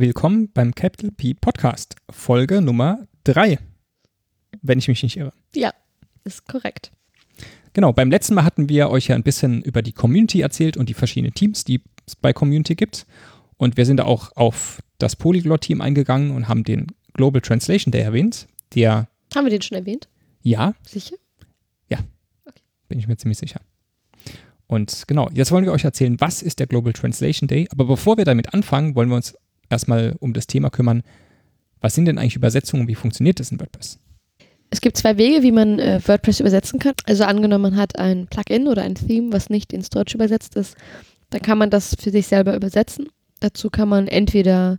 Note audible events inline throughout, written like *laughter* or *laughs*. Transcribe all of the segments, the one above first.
willkommen beim Capital P Podcast, Folge Nummer 3, wenn ich mich nicht irre. Ja, ist korrekt. Genau, beim letzten Mal hatten wir euch ja ein bisschen über die Community erzählt und die verschiedenen Teams, die es bei Community gibt. Und wir sind da auch auf das Polyglot-Team eingegangen und haben den Global Translation Day erwähnt, der. Haben wir den schon erwähnt? Ja. Sicher? Ja. Okay. Bin ich mir ziemlich sicher. Und genau, jetzt wollen wir euch erzählen, was ist der Global Translation Day. Aber bevor wir damit anfangen, wollen wir uns erstmal um das Thema kümmern. Was sind denn eigentlich Übersetzungen und wie funktioniert das in WordPress? Es gibt zwei Wege, wie man äh, WordPress übersetzen kann. Also angenommen, man hat ein Plugin oder ein Theme, was nicht ins Deutsche übersetzt ist, dann kann man das für sich selber übersetzen. Dazu kann man entweder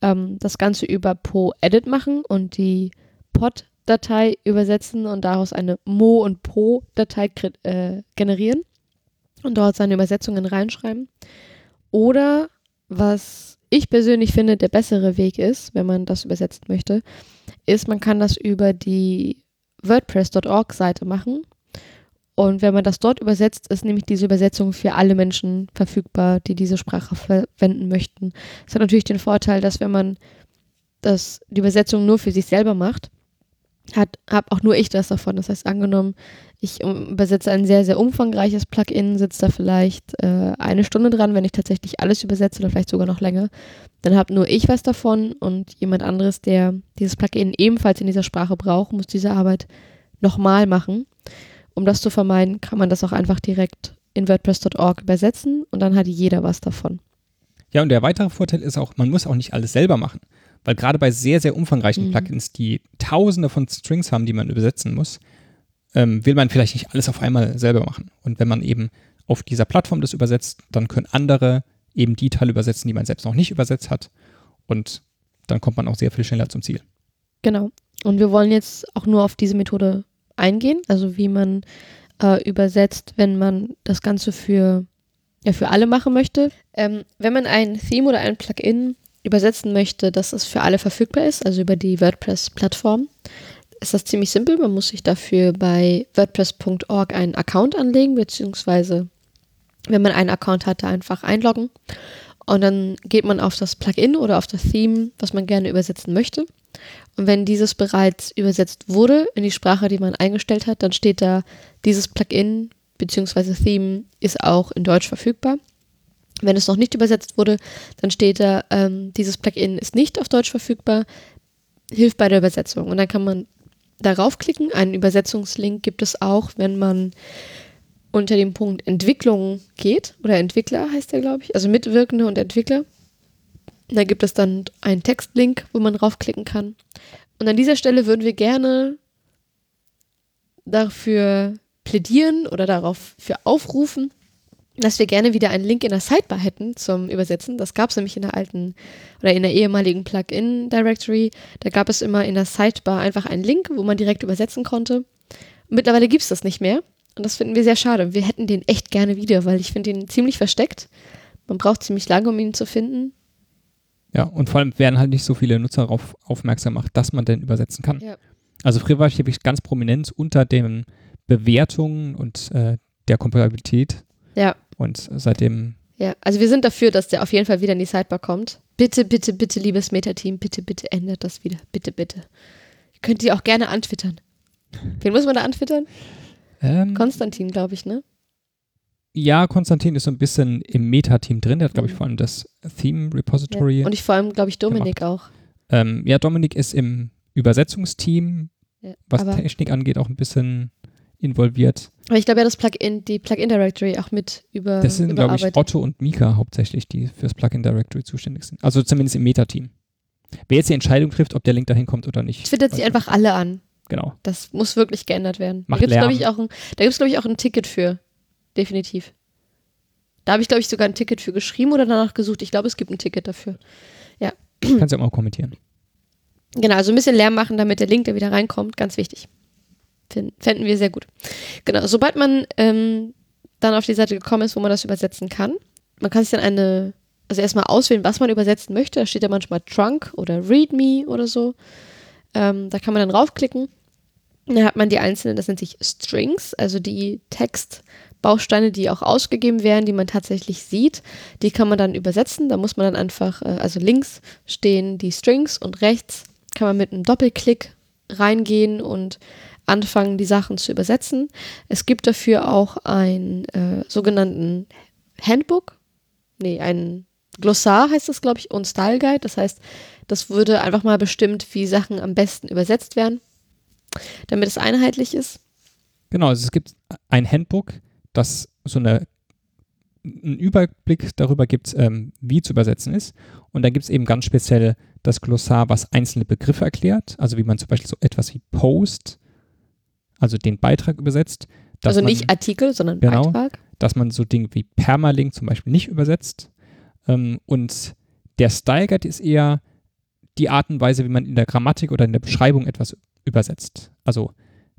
ähm, das Ganze über Po-Edit machen und die Pod-Datei übersetzen und daraus eine Mo- und Po-Datei äh, generieren und dort seine Übersetzungen reinschreiben. Oder was ich persönlich finde, der bessere Weg ist, wenn man das übersetzen möchte, ist, man kann das über die WordPress.org-Seite machen. Und wenn man das dort übersetzt, ist nämlich diese Übersetzung für alle Menschen verfügbar, die diese Sprache verwenden möchten. Es hat natürlich den Vorteil, dass wenn man das, die Übersetzung nur für sich selber macht, hat, habe auch nur ich das davon. Das heißt, angenommen, ich übersetze ein sehr, sehr umfangreiches Plugin, sitze da vielleicht äh, eine Stunde dran, wenn ich tatsächlich alles übersetze oder vielleicht sogar noch länger. Dann habe nur ich was davon und jemand anderes, der dieses Plugin ebenfalls in dieser Sprache braucht, muss diese Arbeit nochmal machen. Um das zu vermeiden, kann man das auch einfach direkt in WordPress.org übersetzen und dann hat jeder was davon. Ja, und der weitere Vorteil ist auch, man muss auch nicht alles selber machen. Weil gerade bei sehr, sehr umfangreichen mhm. Plugins, die tausende von Strings haben, die man übersetzen muss, ähm, will man vielleicht nicht alles auf einmal selber machen. Und wenn man eben auf dieser Plattform das übersetzt, dann können andere eben die Teile übersetzen, die man selbst noch nicht übersetzt hat. Und dann kommt man auch sehr viel schneller zum Ziel. Genau. Und wir wollen jetzt auch nur auf diese Methode eingehen, also wie man äh, übersetzt, wenn man das Ganze für, ja, für alle machen möchte. Ähm, wenn man ein Theme oder ein Plugin übersetzen möchte, dass es für alle verfügbar ist, also über die WordPress-Plattform, ist das ziemlich simpel. Man muss sich dafür bei WordPress.org einen Account anlegen, beziehungsweise wenn man einen Account hat, da einfach einloggen. Und dann geht man auf das Plugin oder auf das Theme, was man gerne übersetzen möchte. Und wenn dieses bereits übersetzt wurde in die Sprache, die man eingestellt hat, dann steht da, dieses Plugin bzw. Theme ist auch in Deutsch verfügbar. Wenn es noch nicht übersetzt wurde, dann steht da, ähm, dieses Plugin ist nicht auf Deutsch verfügbar, hilft bei der Übersetzung. Und dann kann man darauf klicken. Einen Übersetzungslink gibt es auch, wenn man unter dem Punkt Entwicklung geht, oder Entwickler heißt der, glaube ich, also Mitwirkende und Entwickler. Da gibt es dann einen Textlink, wo man draufklicken kann. Und an dieser Stelle würden wir gerne dafür plädieren oder darauf für aufrufen, dass wir gerne wieder einen Link in der Sidebar hätten zum Übersetzen. Das gab es nämlich in der alten oder in der ehemaligen Plugin-Directory. Da gab es immer in der Sidebar einfach einen Link, wo man direkt übersetzen konnte. Mittlerweile gibt es das nicht mehr. Und das finden wir sehr schade. Wir hätten den echt gerne wieder, weil ich finde ihn ziemlich versteckt. Man braucht ziemlich lange, um ihn zu finden. Ja, und vor allem werden halt nicht so viele Nutzer darauf aufmerksam gemacht, dass man den übersetzen kann. Ja. Also früher war ich wirklich ganz prominent unter den Bewertungen und äh, der Kompatibilität ja. Und seitdem. Ja, also wir sind dafür, dass der auf jeden Fall wieder in die Sidebar kommt. Bitte, bitte, bitte, liebes Meta-Team, bitte, bitte ändert das wieder. Bitte, bitte. Ihr könnt die auch gerne antwittern. Wen muss man da antwittern? Ähm, Konstantin, glaube ich, ne? Ja, Konstantin ist so ein bisschen im Meta-Team drin. Der hat, glaube ich, mhm. vor allem das Theme-Repository. Ja. Und ich vor allem, glaube ich, Dominik auch. Ähm, ja, Dominik ist im Übersetzungsteam, ja, was Technik angeht, auch ein bisschen involviert. Aber ich glaube ja, das Plugin, die Plugin Directory auch mit über. Das sind, glaube ich, Otto und Mika hauptsächlich, die fürs Plugin Directory zuständig sind. Also zumindest im Meta-Team. Wer jetzt die Entscheidung trifft, ob der Link dahin kommt oder nicht. Twittert sie einfach alle an. Genau. Das muss wirklich geändert werden. Macht da gibt es, glaube ich, auch ein, da gibt's, glaube ich, auch ein Ticket für. Definitiv. Da habe ich, glaube ich, sogar ein Ticket für geschrieben oder danach gesucht. Ich glaube, es gibt ein Ticket dafür. Ja. Kannst du ja auch mal kommentieren. Genau, also ein bisschen Lärm machen, damit der Link, der wieder reinkommt, ganz wichtig. Fänden wir sehr gut. Genau, sobald man ähm, dann auf die Seite gekommen ist, wo man das übersetzen kann, man kann sich dann eine, also erstmal auswählen, was man übersetzen möchte. Da steht ja manchmal Trunk oder README oder so. Ähm, da kann man dann raufklicken. Dann hat man die einzelnen, das nennt sich Strings, also die Text Bausteine, die auch ausgegeben werden, die man tatsächlich sieht, die kann man dann übersetzen. Da muss man dann einfach, äh, also links stehen die Strings und rechts kann man mit einem Doppelklick reingehen und anfangen, die Sachen zu übersetzen. Es gibt dafür auch einen äh, sogenannten Handbook, nee, ein Glossar heißt das, glaube ich, und Style Guide. Das heißt, das würde einfach mal bestimmt, wie Sachen am besten übersetzt werden, damit es einheitlich ist. Genau, also es gibt ein Handbook, das so eine, einen Überblick darüber gibt, ähm, wie zu übersetzen ist. Und dann gibt es eben ganz speziell das Glossar, was einzelne Begriffe erklärt, also wie man zum Beispiel so etwas wie Post, also den Beitrag übersetzt. Also nicht man, Artikel, sondern genau, Beitrag. Dass man so Dinge wie Permalink zum Beispiel nicht übersetzt. Ähm, und der Style Guide ist eher die Art und Weise, wie man in der Grammatik oder in der Beschreibung etwas übersetzt. Also,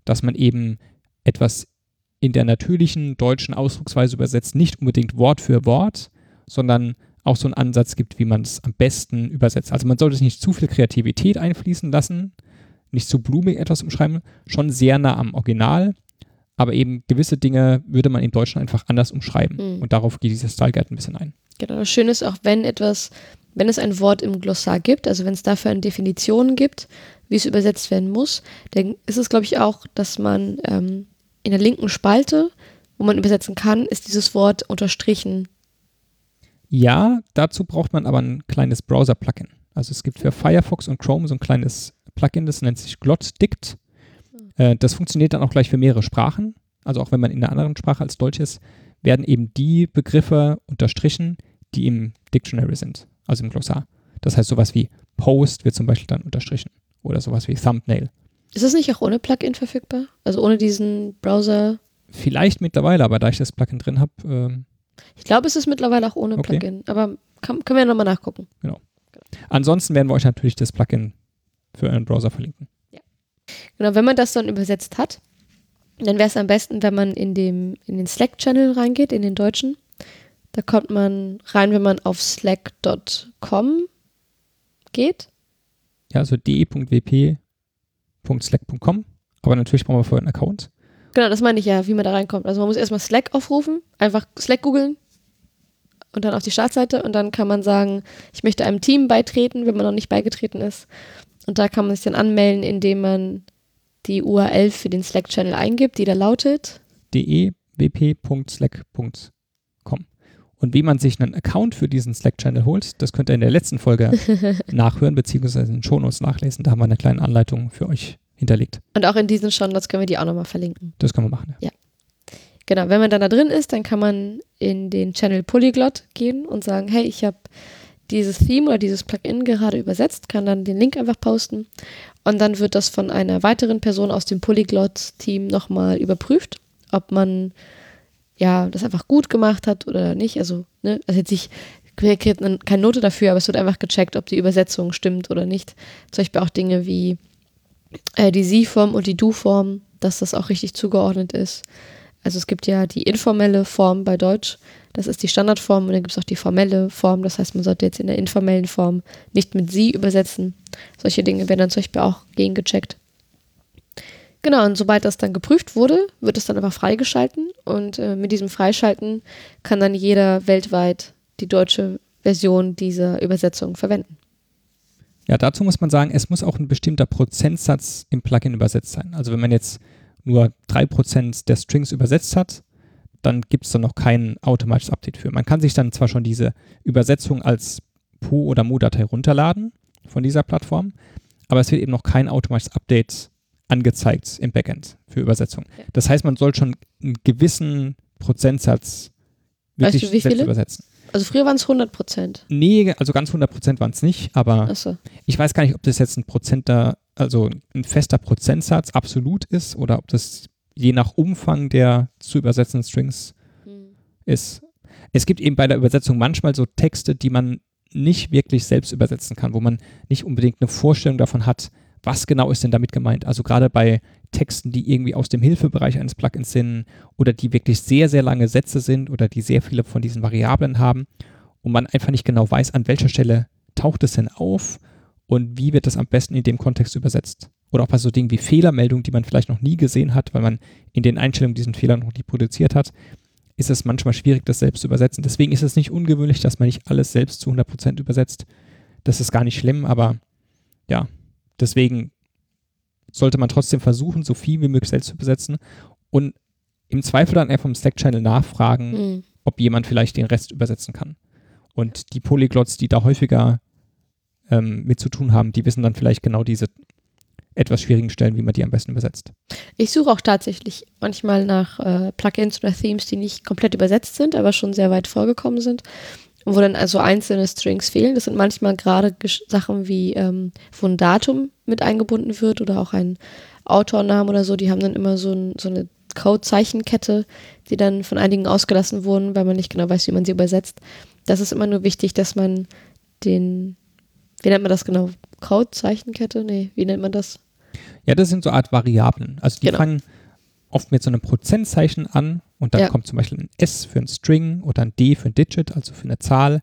dass man eben etwas in der natürlichen deutschen Ausdrucksweise übersetzt, nicht unbedingt Wort für Wort, sondern auch so einen Ansatz gibt, wie man es am besten übersetzt. Also man sollte nicht zu viel Kreativität einfließen lassen, nicht zu blumig etwas umschreiben, schon sehr nah am Original, aber eben gewisse Dinge würde man in Deutschland einfach anders umschreiben. Mhm. Und darauf geht dieser Style Guide ein bisschen ein. Genau, das Schöne ist auch, wenn etwas, wenn es ein Wort im Glossar gibt, also wenn es dafür eine Definition gibt, wie es übersetzt werden muss, dann ist es, glaube ich, auch, dass man ähm, in der linken Spalte, wo man übersetzen kann, ist dieses Wort unterstrichen. Ja, dazu braucht man aber ein kleines Browser-Plugin. Also es gibt für Firefox und Chrome so ein kleines Plugin, das nennt sich GlotDict. Äh, das funktioniert dann auch gleich für mehrere Sprachen. Also auch wenn man in einer anderen Sprache als Deutsch ist, werden eben die Begriffe unterstrichen, die im Dictionary sind, also im Glossar. Das heißt, sowas wie Post wird zum Beispiel dann unterstrichen oder sowas wie Thumbnail. Ist das nicht auch ohne Plugin verfügbar? Also ohne diesen Browser? Vielleicht mittlerweile, aber da ich das Plugin drin habe. Ähm ich glaube, es ist mittlerweile auch ohne okay. Plugin, aber kann, können wir nochmal nachgucken. Genau. Ansonsten werden wir euch natürlich das Plugin für euren Browser verlinken. Ja. Genau, wenn man das dann übersetzt hat, dann wäre es am besten, wenn man in, dem, in den Slack-Channel reingeht, in den deutschen. Da kommt man rein, wenn man auf slack.com geht. Ja, also de.wp slack.com. Aber natürlich brauchen wir vorher einen Account. Genau, das meine ich ja, wie man da reinkommt. Also man muss erstmal Slack aufrufen, einfach Slack googeln und dann auf die Startseite und dann kann man sagen, ich möchte einem Team beitreten, wenn man noch nicht beigetreten ist. Und da kann man sich dann anmelden, indem man die URL für den Slack-Channel eingibt, die da lautet dewp.slack.com. Und wie man sich einen Account für diesen Slack-Channel holt, das könnt ihr in der letzten Folge *laughs* nachhören, beziehungsweise in den Shownotes nachlesen. Da haben wir eine kleine Anleitung für euch hinterlegt. Und auch in diesen Shownotes können wir die auch nochmal verlinken. Das können wir machen. Ja. ja. Genau, wenn man dann da drin ist, dann kann man in den Channel Polyglot gehen und sagen, hey, ich habe dieses Theme oder dieses Plugin gerade übersetzt, kann dann den Link einfach posten und dann wird das von einer weiteren Person aus dem Polyglot-Team nochmal überprüft, ob man ja, das einfach gut gemacht hat oder nicht. Also, ne, also jetzt nicht, keine Note dafür, aber es wird einfach gecheckt, ob die Übersetzung stimmt oder nicht. Zum Beispiel auch Dinge wie äh, die Sie-Form und die Du-Form, dass das auch richtig zugeordnet ist. Also es gibt ja die informelle Form bei Deutsch, das ist die Standardform und dann gibt es auch die formelle Form, das heißt, man sollte jetzt in der informellen Form nicht mit Sie übersetzen. Solche Dinge werden dann zum Beispiel auch gegengecheckt. Genau, und sobald das dann geprüft wurde, wird es dann einfach freigeschalten und äh, mit diesem Freischalten kann dann jeder weltweit die deutsche Version dieser Übersetzung verwenden. Ja, dazu muss man sagen, es muss auch ein bestimmter Prozentsatz im Plugin übersetzt sein. Also wenn man jetzt nur 3% der Strings übersetzt hat, dann gibt es da noch kein automatisches Update für. Man kann sich dann zwar schon diese Übersetzung als PO oder MO-Datei runterladen von dieser Plattform, aber es wird eben noch kein automatisches Update angezeigt im Backend für Übersetzung. Das heißt, man soll schon einen gewissen Prozentsatz wirklich weißt du, selbst übersetzen. Also früher waren es 100 Prozent. Nee, also ganz 100 Prozent waren es nicht, aber so. ich weiß gar nicht, ob das jetzt ein Prozent da, also ein fester Prozentsatz absolut ist oder ob das je nach Umfang der zu übersetzenden Strings hm. ist. Es gibt eben bei der Übersetzung manchmal so Texte, die man nicht wirklich selbst übersetzen kann, wo man nicht unbedingt eine Vorstellung davon hat, was genau ist denn damit gemeint? Also gerade bei Texten, die irgendwie aus dem Hilfebereich eines Plugins sind oder die wirklich sehr, sehr lange Sätze sind oder die sehr viele von diesen Variablen haben und man einfach nicht genau weiß, an welcher Stelle taucht es denn auf und wie wird das am besten in dem Kontext übersetzt. Oder auch bei so Dingen wie Fehlermeldungen, die man vielleicht noch nie gesehen hat, weil man in den Einstellungen diesen Fehler noch nie produziert hat. ist es manchmal schwierig, das selbst zu übersetzen. Deswegen ist es nicht ungewöhnlich, dass man nicht alles selbst zu 100% übersetzt. Das ist gar nicht schlimm, aber ja, deswegen sollte man trotzdem versuchen, so viel wie möglich selbst zu übersetzen und im Zweifel dann einfach im Slack-Channel nachfragen, mhm. ob jemand vielleicht den Rest übersetzen kann. Und die Polyglots, die da häufiger ähm, mit zu tun haben, die wissen dann vielleicht genau diese etwas schwierigen Stellen, wie man die am besten übersetzt. Ich suche auch tatsächlich manchmal nach äh, Plugins oder Themes, die nicht komplett übersetzt sind, aber schon sehr weit vorgekommen sind, wo dann also einzelne Strings fehlen. Das sind manchmal gerade Sachen wie, ähm, wo ein Datum mit eingebunden wird oder auch ein Autornamen oder so, die haben dann immer so, ein, so eine Codezeichenkette, die dann von einigen ausgelassen wurden, weil man nicht genau weiß, wie man sie übersetzt. Das ist immer nur wichtig, dass man den, wie nennt man das genau? Codezeichenkette? Nee, wie nennt man das? Ja, das sind so Art Variablen. Also die genau. fangen oft mit so einem Prozentzeichen an und dann ja. kommt zum Beispiel ein S für ein String oder ein D für ein Digit, also für eine Zahl.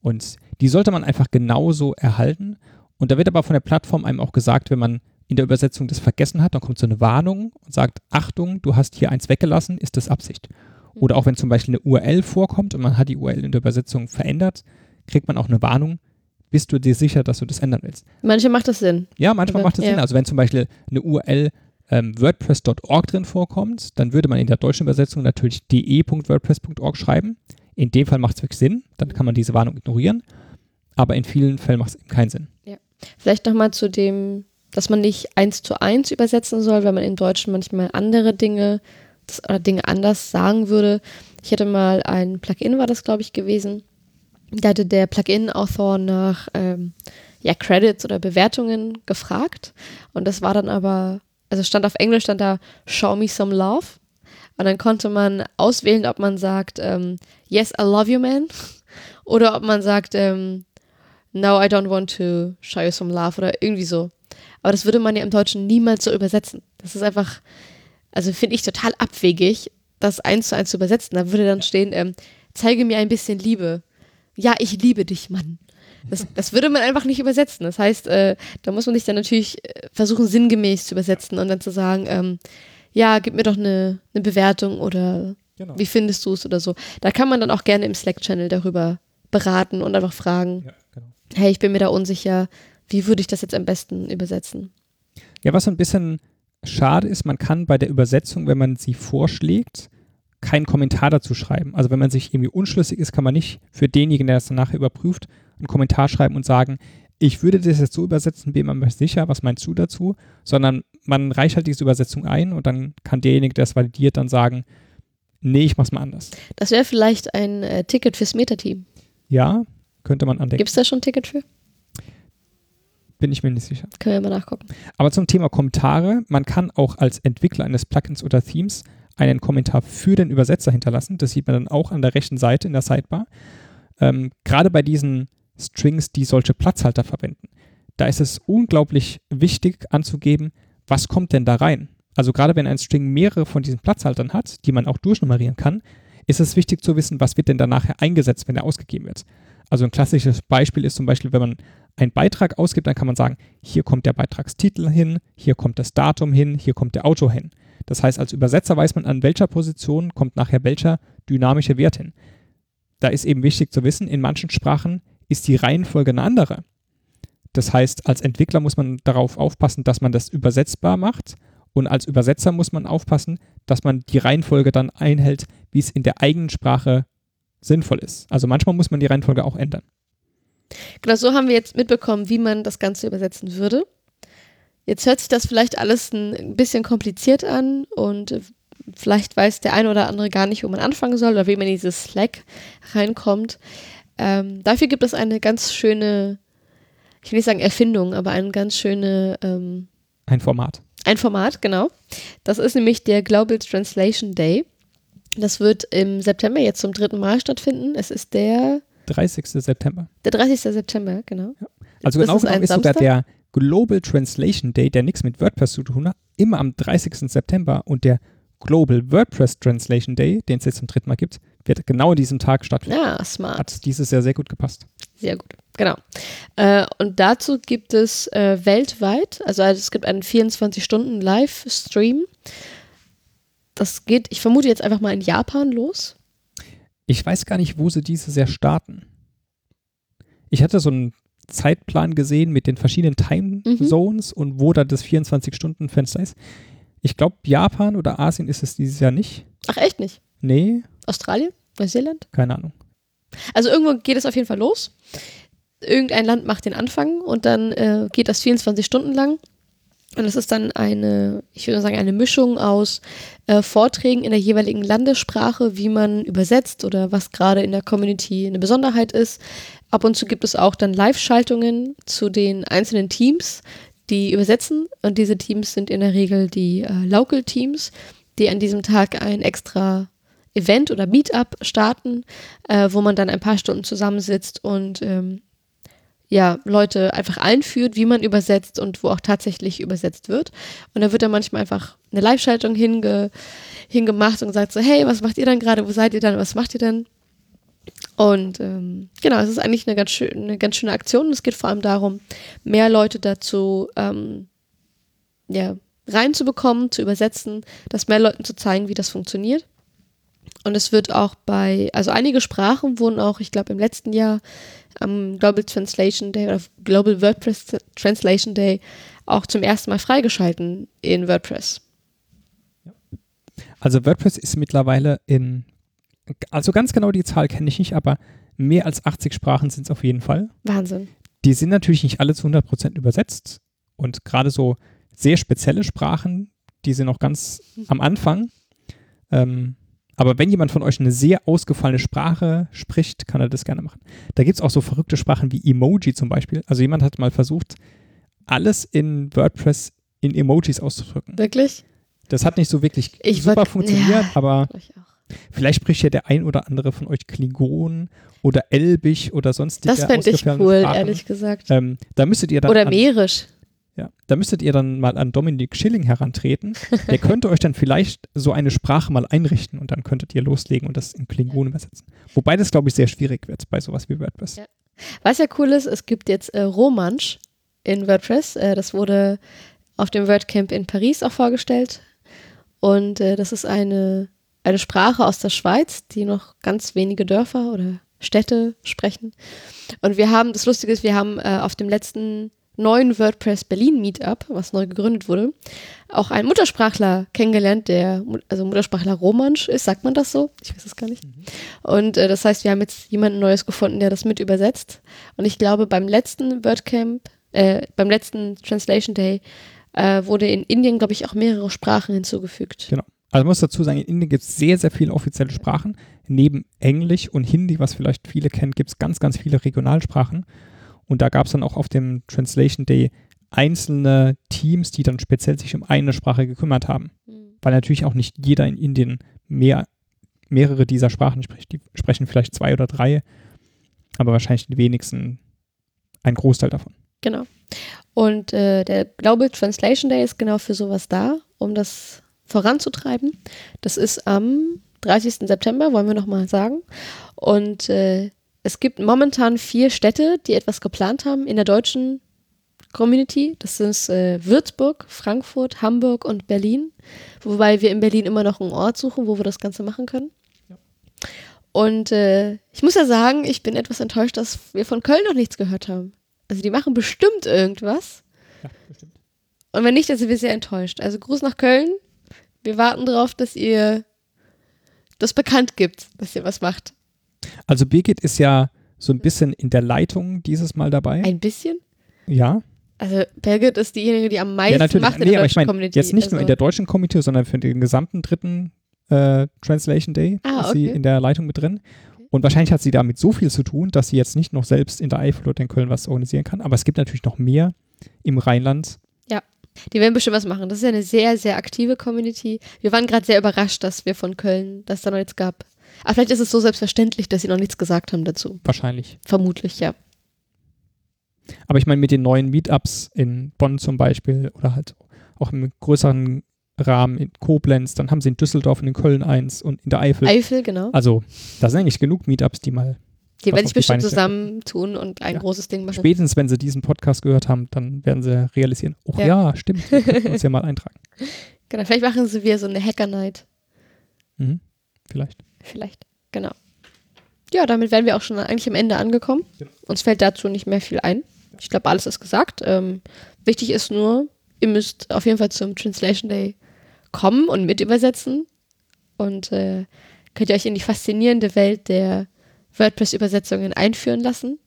Und die sollte man einfach genauso erhalten. Und da wird aber von der Plattform einem auch gesagt, wenn man in der Übersetzung das vergessen hat, dann kommt so eine Warnung und sagt, Achtung, du hast hier eins weggelassen, ist das Absicht. Oder auch wenn zum Beispiel eine URL vorkommt und man hat die URL in der Übersetzung verändert, kriegt man auch eine Warnung, bist du dir sicher, dass du das ändern willst. Manche macht das Sinn. Ja, manchmal macht das ja. Sinn. Also wenn zum Beispiel eine URL ähm, WordPress.org drin vorkommt, dann würde man in der deutschen Übersetzung natürlich de.wordpress.org schreiben. In dem Fall macht es wirklich Sinn, dann kann man diese Warnung ignorieren. Aber in vielen Fällen macht es eben keinen Sinn. Ja. Vielleicht nochmal zu dem dass man nicht eins zu eins übersetzen soll, weil man im Deutschen manchmal andere Dinge oder Dinge anders sagen würde. Ich hatte mal ein Plugin, war das, glaube ich, gewesen. Da hatte der Plugin-Author nach ähm, ja, Credits oder Bewertungen gefragt. Und das war dann aber, also stand auf Englisch, stand da Show me some love. Und dann konnte man auswählen, ob man sagt, ähm, Yes, I love you, man. *laughs* Oder ob man sagt, ähm, No, I don't want to show you some love. Oder irgendwie so. Aber das würde man ja im Deutschen niemals so übersetzen. Das ist einfach, also finde ich total abwegig, das eins zu eins zu übersetzen. Da würde dann stehen, ähm, zeige mir ein bisschen Liebe. Ja, ich liebe dich, Mann. Das, das würde man einfach nicht übersetzen. Das heißt, äh, da muss man sich dann natürlich äh, versuchen, sinngemäß zu übersetzen und dann zu sagen, ähm, ja, gib mir doch eine, eine Bewertung oder genau. wie findest du es oder so. Da kann man dann auch gerne im Slack-Channel darüber beraten und einfach fragen, ja, genau. hey, ich bin mir da unsicher, wie würde ich das jetzt am besten übersetzen? Ja, was so ein bisschen schade ist, man kann bei der Übersetzung, wenn man sie vorschlägt, keinen Kommentar dazu schreiben. Also wenn man sich irgendwie unschlüssig ist, kann man nicht für denjenigen, der das dann nachher überprüft, einen Kommentar schreiben und sagen, ich würde das jetzt so übersetzen, bin mir sicher, was meinst du dazu? Sondern man reicht halt diese Übersetzung ein und dann kann derjenige, der es validiert, dann sagen, nee, ich mach's mal anders. Das wäre vielleicht ein äh, Ticket fürs Meta-Team. Ja, könnte man andenken. Gibt es da schon ein Ticket für? Bin ich mir nicht sicher. Können wir mal nachgucken. Aber zum Thema Kommentare, man kann auch als Entwickler eines Plugins oder Themes einen Kommentar für den Übersetzer hinterlassen. Das sieht man dann auch an der rechten Seite in der Sidebar. Ähm, Gerade bei diesen Strings, die solche Platzhalter verwenden, da ist es unglaublich wichtig anzugeben, was kommt denn da rein. Also gerade wenn ein String mehrere von diesen Platzhaltern hat, die man auch durchnummerieren kann, ist es wichtig zu wissen, was wird denn da nachher eingesetzt, wenn er ausgegeben wird. Also ein klassisches Beispiel ist zum Beispiel, wenn man einen Beitrag ausgibt, dann kann man sagen, hier kommt der Beitragstitel hin, hier kommt das Datum hin, hier kommt der Autor hin. Das heißt, als Übersetzer weiß man, an welcher Position kommt nachher welcher dynamische Wert hin. Da ist eben wichtig zu wissen, in manchen Sprachen ist die Reihenfolge eine andere. Das heißt, als Entwickler muss man darauf aufpassen, dass man das übersetzbar macht und als Übersetzer muss man aufpassen, dass man die Reihenfolge dann einhält, wie es in der eigenen Sprache sinnvoll ist. Also manchmal muss man die Reihenfolge auch ändern. Genau, so haben wir jetzt mitbekommen, wie man das Ganze übersetzen würde. Jetzt hört sich das vielleicht alles ein bisschen kompliziert an und vielleicht weiß der eine oder andere gar nicht, wo man anfangen soll oder wie man in dieses Slack reinkommt. Ähm, dafür gibt es eine ganz schöne, ich will nicht sagen Erfindung, aber eine ganz schöne. Ähm, ein Format. Ein Format, genau. Das ist nämlich der Global Translation Day. Das wird im September jetzt zum dritten Mal stattfinden. Es ist der 30. September. Der 30. September, genau. Ja. Also genau ist ist sogar der Global Translation Day, der nichts mit WordPress zu tun hat, immer am 30. September und der Global WordPress Translation Day, den es jetzt zum dritten Mal gibt, wird genau an diesem Tag stattfinden. Ja, smart. Hat dieses Jahr sehr gut gepasst. Sehr gut, genau. Äh, und dazu gibt es äh, weltweit, also, also es gibt einen 24-Stunden-Livestream das geht, ich vermute jetzt einfach mal in Japan los. Ich weiß gar nicht, wo sie dieses Jahr starten. Ich hatte so einen Zeitplan gesehen mit den verschiedenen Time Mhm. Zones und wo da das 24-Stunden-Fenster ist. Ich glaube, Japan oder Asien ist es dieses Jahr nicht. Ach, echt nicht? Nee, Australien? Neuseeland? keine Ahnung. Also irgendwo geht es auf jeden Fall los. Irgendein Land macht den Anfang und dann äh, geht das 24 Stunden lang. Und es ist dann eine, ich würde sagen, eine Mischung aus äh, Vorträgen in der jeweiligen Landessprache, wie man übersetzt oder was gerade in der Community eine Besonderheit ist. Ab und zu gibt es auch dann Live-Schaltungen zu den einzelnen Teams, die übersetzen. Und diese Teams sind in der Regel die äh, Local-Teams, die an diesem Tag ein extra Event oder Meetup starten, äh, wo man dann ein paar Stunden zusammensitzt und ähm, ja, Leute einfach einführt, wie man übersetzt und wo auch tatsächlich übersetzt wird. Und da wird dann manchmal einfach eine Live-Schaltung hinge hingemacht und gesagt so, hey, was macht ihr dann gerade, wo seid ihr dann, was macht ihr denn? Und ähm, genau, es ist eigentlich eine ganz, schön, eine ganz schöne Aktion. Es geht vor allem darum, mehr Leute dazu ähm, ja, reinzubekommen, zu übersetzen, das mehr Leuten zu zeigen, wie das funktioniert. Und es wird auch bei, also einige Sprachen wurden auch, ich glaube, im letzten Jahr am Global Translation Day oder Global WordPress Translation Day auch zum ersten Mal freigeschalten in WordPress. Also WordPress ist mittlerweile in, also ganz genau die Zahl kenne ich nicht, aber mehr als 80 Sprachen sind es auf jeden Fall. Wahnsinn. Die sind natürlich nicht alle zu 100% übersetzt und gerade so sehr spezielle Sprachen, die sind noch ganz am Anfang. Ähm, aber wenn jemand von euch eine sehr ausgefallene Sprache spricht, kann er das gerne machen. Da gibt es auch so verrückte Sprachen wie Emoji zum Beispiel. Also jemand hat mal versucht, alles in WordPress in Emojis auszudrücken. Wirklich? Das hat nicht so wirklich Ich super wollt- funktioniert, ja. aber vielleicht spricht ja der ein oder andere von euch Klingon oder Elbisch oder sonstige Das fände ich cool, Sprachen. ehrlich gesagt. Ähm, da müsstet ihr dann Oder an, Mährisch. Ja, da müsstet ihr dann mal an Dominik Schilling herantreten. Der *laughs* könnte euch dann vielleicht so eine Sprache mal einrichten und dann könntet ihr loslegen und das in Klingon übersetzen. Wobei das, glaube ich, sehr schwierig wird bei sowas wie WordPress. Ja. Was ja cool ist, es gibt jetzt äh, Romansch in WordPress. Äh, das wurde auf dem WordCamp in Paris auch vorgestellt. Und äh, das ist eine, eine Sprache aus der Schweiz, die noch ganz wenige Dörfer oder Städte sprechen. Und wir haben, das Lustige ist, wir haben äh, auf dem letzten neuen WordPress Berlin Meetup, was neu gegründet wurde, auch einen Muttersprachler kennengelernt, der, also Muttersprachler Romansch ist, sagt man das so? Ich weiß es gar nicht. Und äh, das heißt, wir haben jetzt jemanden Neues gefunden, der das mit übersetzt. Und ich glaube, beim letzten WordCamp, äh, beim letzten Translation Day, äh, wurde in Indien, glaube ich, auch mehrere Sprachen hinzugefügt. Genau. Also man muss dazu sagen, in Indien gibt es sehr, sehr viele offizielle Sprachen. Neben Englisch und Hindi, was vielleicht viele kennen, gibt es ganz, ganz viele Regionalsprachen. Und da gab es dann auch auf dem Translation Day einzelne Teams, die dann speziell sich um eine Sprache gekümmert haben. Weil natürlich auch nicht jeder in Indien mehr, mehrere dieser Sprachen spricht. Die sprechen vielleicht zwei oder drei, aber wahrscheinlich die wenigsten ein Großteil davon. Genau. Und äh, der Global Translation Day ist genau für sowas da, um das voranzutreiben. Das ist am 30. September, wollen wir nochmal sagen. Und äh, es gibt momentan vier Städte, die etwas geplant haben in der deutschen Community. Das sind äh, Würzburg, Frankfurt, Hamburg und Berlin. Wobei wir in Berlin immer noch einen Ort suchen, wo wir das Ganze machen können. Und äh, ich muss ja sagen, ich bin etwas enttäuscht, dass wir von Köln noch nichts gehört haben. Also die machen bestimmt irgendwas. Ja, bestimmt. Und wenn nicht, dann sind wir sehr enttäuscht. Also Gruß nach Köln. Wir warten darauf, dass ihr das bekannt gibt, dass ihr was macht. Also Birgit ist ja so ein bisschen in der Leitung dieses Mal dabei. Ein bisschen? ja. Also Birgit ist diejenige, die am meisten ja, natürlich. macht in Nee, der deutschen ich Community. jetzt nicht also, nur in der deutschen Community, sondern für den gesamten dritten äh, Translation Day Ah, ist sie okay. in der Leitung mit drin. Und wahrscheinlich hat sie damit so viel zu tun, dass sie jetzt nicht noch selbst in der Eifel oder in Köln was organisieren kann. Aber es gibt natürlich noch mehr im Rheinland. Die werden bestimmt was machen. Das ist ja eine sehr, sehr aktive Community. Wir waren gerade sehr überrascht, dass wir von Köln, dass da noch nichts gab. Aber vielleicht ist es so selbstverständlich, dass sie noch nichts gesagt haben dazu. Wahrscheinlich. Vermutlich, ja. Aber ich meine, mit den neuen Meetups in Bonn zum Beispiel oder halt auch im größeren Rahmen in Koblenz, dann haben sie in Düsseldorf und in Köln eins und in der Eifel. Eifel, genau. also, da sind eigentlich genug Meetups, die mal Die werden sich bestimmt zusammentun und ein Ja. großes Ding machen. spätestens, wenn sie diesen Podcast gehört haben, dann werden sie realisieren, oh ja, Ja. stimmt, wir könnten uns ja mal eintragen. *laughs* Genau, vielleicht machen sie wieder so eine Hacker Night. Mhm. Vielleicht. Vielleicht, genau. ja, damit wären wir auch schon eigentlich am Ende angekommen. Ja. Uns fällt dazu nicht mehr viel ein. Ich glaube, alles ist gesagt. Ähm, wichtig ist nur, ihr müsst auf jeden Fall zum Translation Day kommen und mit übersetzen. Und äh, könnt ihr euch in die faszinierende Welt der WordPress-Übersetzungen einführen lassen.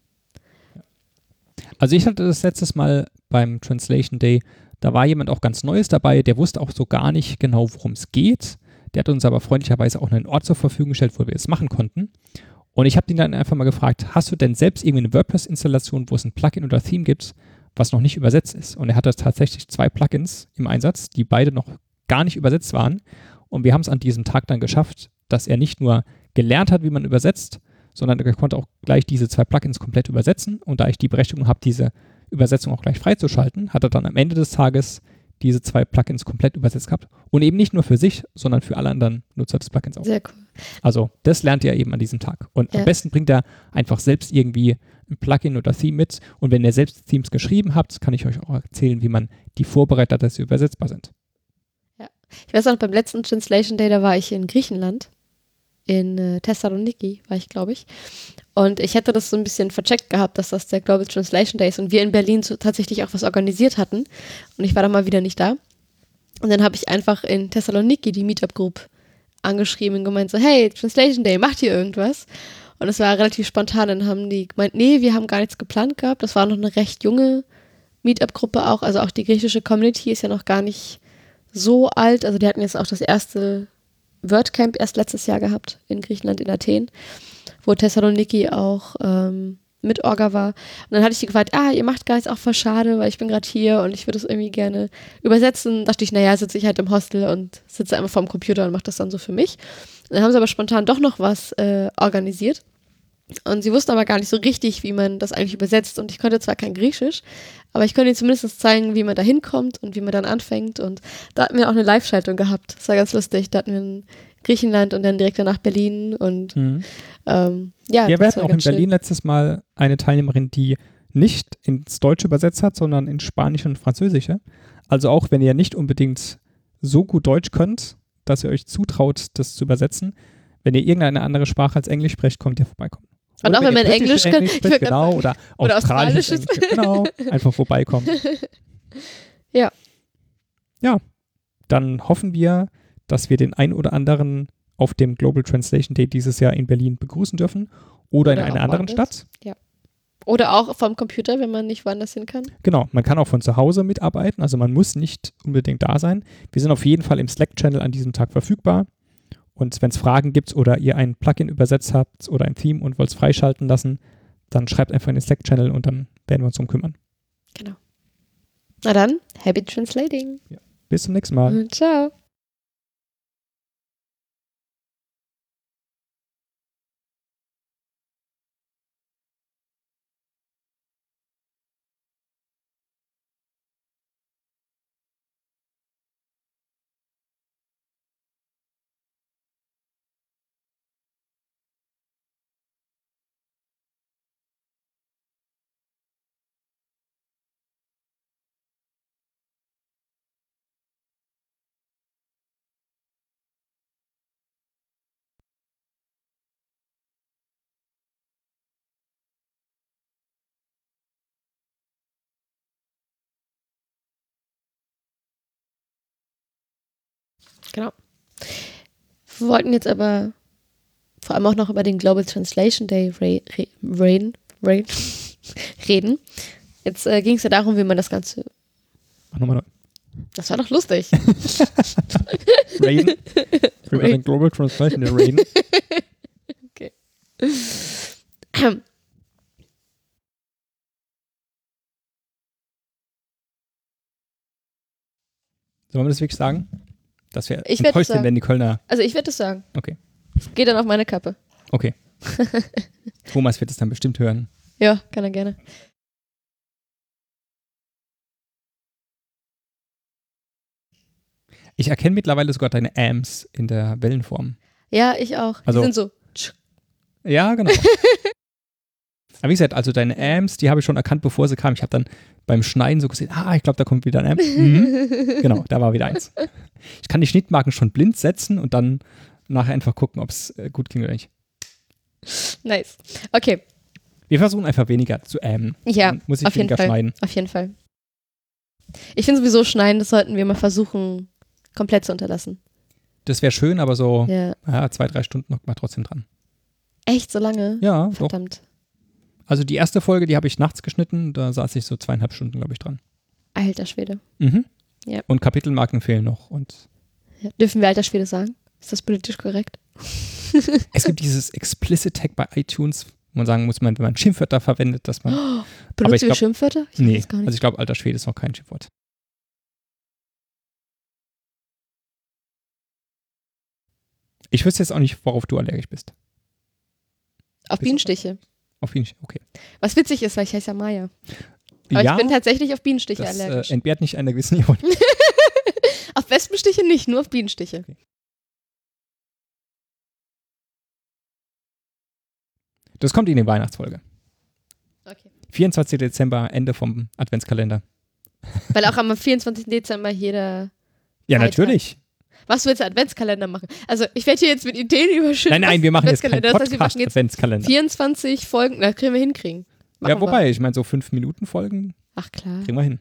Also ich hatte das letztes Mal beim Translation Day, da war jemand auch ganz Neues dabei, der wusste auch so gar nicht genau, worum es geht. Der hat uns aber freundlicherweise auch einen Ort zur Verfügung gestellt, wo wir es machen konnten. Und ich habe ihn dann einfach mal gefragt, hast du denn selbst irgendwie eine WordPress-Installation, wo es ein Plugin oder Theme gibt, was noch nicht übersetzt ist? Und er hatte tatsächlich zwei Plugins im Einsatz, die beide noch gar nicht übersetzt waren. Und wir haben es an diesem Tag dann geschafft, dass er nicht nur gelernt hat, wie man übersetzt, sondern er konnte auch gleich diese zwei Plugins komplett übersetzen. Und da ich die Berechtigung habe, diese Übersetzung auch gleich freizuschalten, hat er dann am Ende des Tages diese zwei Plugins komplett übersetzt gehabt. Und eben nicht nur für sich, sondern für alle anderen Nutzer des Plugins auch. Sehr cool. Also das lernt er eben an diesem Tag. Und ja. am besten bringt er einfach selbst irgendwie ein Plugin oder Theme mit. Und wenn ihr selbst Themes geschrieben habt, kann ich euch auch erzählen, wie man die vorbereitet, dass sie übersetzbar sind. Ja. Ich weiß auch, beim letzten Translation Day, da war ich in Griechenland in äh, Thessaloniki, war ich, glaube ich. Und ich hätte das so ein bisschen vercheckt gehabt, dass das der Global Translation Day ist und wir in Berlin so tatsächlich auch was organisiert hatten. Und ich war dann mal wieder nicht da. Und dann habe ich einfach in Thessaloniki die Meetup Group angeschrieben und gemeint so, hey, Translation Day, macht ihr irgendwas? Und es war relativ spontan. Dann haben die gemeint, nee, wir haben gar nichts geplant gehabt. Das war noch eine recht junge Meetup-Gruppe auch. Also auch die griechische Community ist ja noch gar nicht so alt. Also die hatten jetzt auch das erste WordCamp erst letztes Jahr gehabt in Griechenland, in Athen, wo Thessaloniki auch ähm, mit Orga war. Und dann hatte ich sie gefragt, ah, ihr macht gar nichts, auch voll schade, weil ich bin gerade hier und ich würde es irgendwie gerne übersetzen. Da dachte ich, naja, sitze ich halt im Hostel und sitze einfach vorm Computer und mache das dann so für mich. Und dann haben sie aber spontan doch noch was äh, organisiert. Und sie wussten aber gar nicht so richtig, wie man das eigentlich übersetzt. Und ich konnte zwar kein Griechisch, aber ich konnte ihnen zumindest zeigen, wie man da hinkommt und wie man dann anfängt. Und da hatten wir auch eine Live-Schaltung gehabt. Das war ganz lustig. Da hatten wir in Griechenland und dann direkt danach Berlin. Und mhm. ähm, ja, ja wir hatten auch in Berlin schön. letztes Mal eine Teilnehmerin, die nicht ins Deutsche übersetzt hat, sondern in Spanisch und Französische. Also auch wenn ihr nicht unbedingt so gut Deutsch könnt, dass ihr euch zutraut, das zu übersetzen, wenn ihr irgendeine andere Sprache als Englisch sprecht, kommt ihr vorbeikommen. Und auch wenn man Englisch kann. Spricht, genau, oder, oder australisches Englisch. Genau, einfach vorbeikommen. *laughs* Ja. Ja, dann hoffen wir, dass wir den ein oder anderen auf dem Global Translation Day dieses Jahr in Berlin begrüßen dürfen oder, oder in einer anderen. Stadt. Ja. Oder auch vom Computer, wenn man nicht woanders hin kann. Genau, man kann auch von zu Hause mitarbeiten, also man muss nicht unbedingt da sein. Wir sind auf jeden Fall im Slack-Channel an diesem Tag verfügbar. Und wenn es Fragen gibt oder ihr ein Plugin übersetzt habt oder ein Theme und wollt es freischalten lassen, dann schreibt einfach in den Slack-Channel und dann werden wir uns darum kümmern. Genau. Na dann, happy translating. Ja. Bis zum nächsten Mal. Ciao. Genau. Wir wollten jetzt aber vor allem auch noch über den Global Translation Day reden. *laughs* reden. Jetzt äh, ging es ja darum, wie man das Ganze. Mach nochmal neu. Das war doch lustig. *laughs* reden. Über den Global Translation Day reden. *laughs* okay. *clears throat* Sollen wir das wirklich sagen? Das wäre ein Päuschen, wenn die Kölner. Also ich würde es sagen. Okay. Geht dann auf meine Kappe. Okay. *laughs* Thomas wird es dann bestimmt hören. Ja, kann er gerne. Ich erkenne mittlerweile sogar deine Amps in der Wellenform. Ja, ich auch. Also, die sind so. Ja, genau. *laughs* Aber wie gesagt, also deine Amps, die habe ich schon erkannt, bevor sie kamen. Ich habe dann beim Schneiden so gesehen, ah, ich glaube, da kommt wieder ein Amp. *laughs* Mhm. genau, da war wieder eins. Ich kann die Schnittmarken schon blind setzen und dann nachher einfach gucken, ob es äh, gut klingt oder nicht. Nice. Okay. Wir versuchen einfach weniger zu ämen. Ja, Dann muss ich auf jeden weniger Fall. schneiden. Auf jeden Fall. Ich finde sowieso schneiden, das sollten wir mal versuchen, komplett zu unterlassen. Das wäre schön, aber so Ja. ja, zwei, drei Stunden noch mal trotzdem dran. Echt so lange? Ja, doch. Also die erste Folge, die habe ich nachts geschnitten, da saß ich so zweieinhalb Stunden, glaube ich, dran. Alter Schwede. Mhm. Ja. Und Kapitelmarken fehlen noch. Und Ja. Dürfen wir alter Schwede sagen? Ist das politisch korrekt? *laughs* es gibt dieses Explicit Tag bei iTunes, wo man sagen muss, man, wenn man Schimpfwörter verwendet, dass man. *gasps* Ich Benutzen wir glaub- Schimpfwörter? Ich nee, weiß gar nicht. also ich glaube, alter Schwede ist noch kein Schimpfwort. Ich wüsste jetzt auch nicht, worauf du allergisch bist. Auf Bienenstiche. Auf Fall, okay. Was witzig ist, weil ich heiße ja Maya. Aber ja, ich bin tatsächlich auf Bienenstiche das äh, allergisch. entbehrt nicht einer gewissen Ironie. *laughs* *laughs* auf Wespenstiche nicht, nur auf Bienenstiche. Das kommt in die Weihnachtsfolge. Okay. 24. Dezember, Ende vom Adventskalender. Weil auch am 24. Dezember jeder. Ja, Freitag. natürlich. Was willst du Adventskalender machen? Also, ich werde hier jetzt mit Ideen überschüttet. Nein, nein, wir machen jetzt keinen Adventskalender. Das heißt, wir Podcast-Adventskalender. 24 Folgen. Das kriegen wir hinkriegen. Ja, Machen wobei, ich meine, so fünf Minuten Folgen Wir. Ach klar. kriegen wir hin.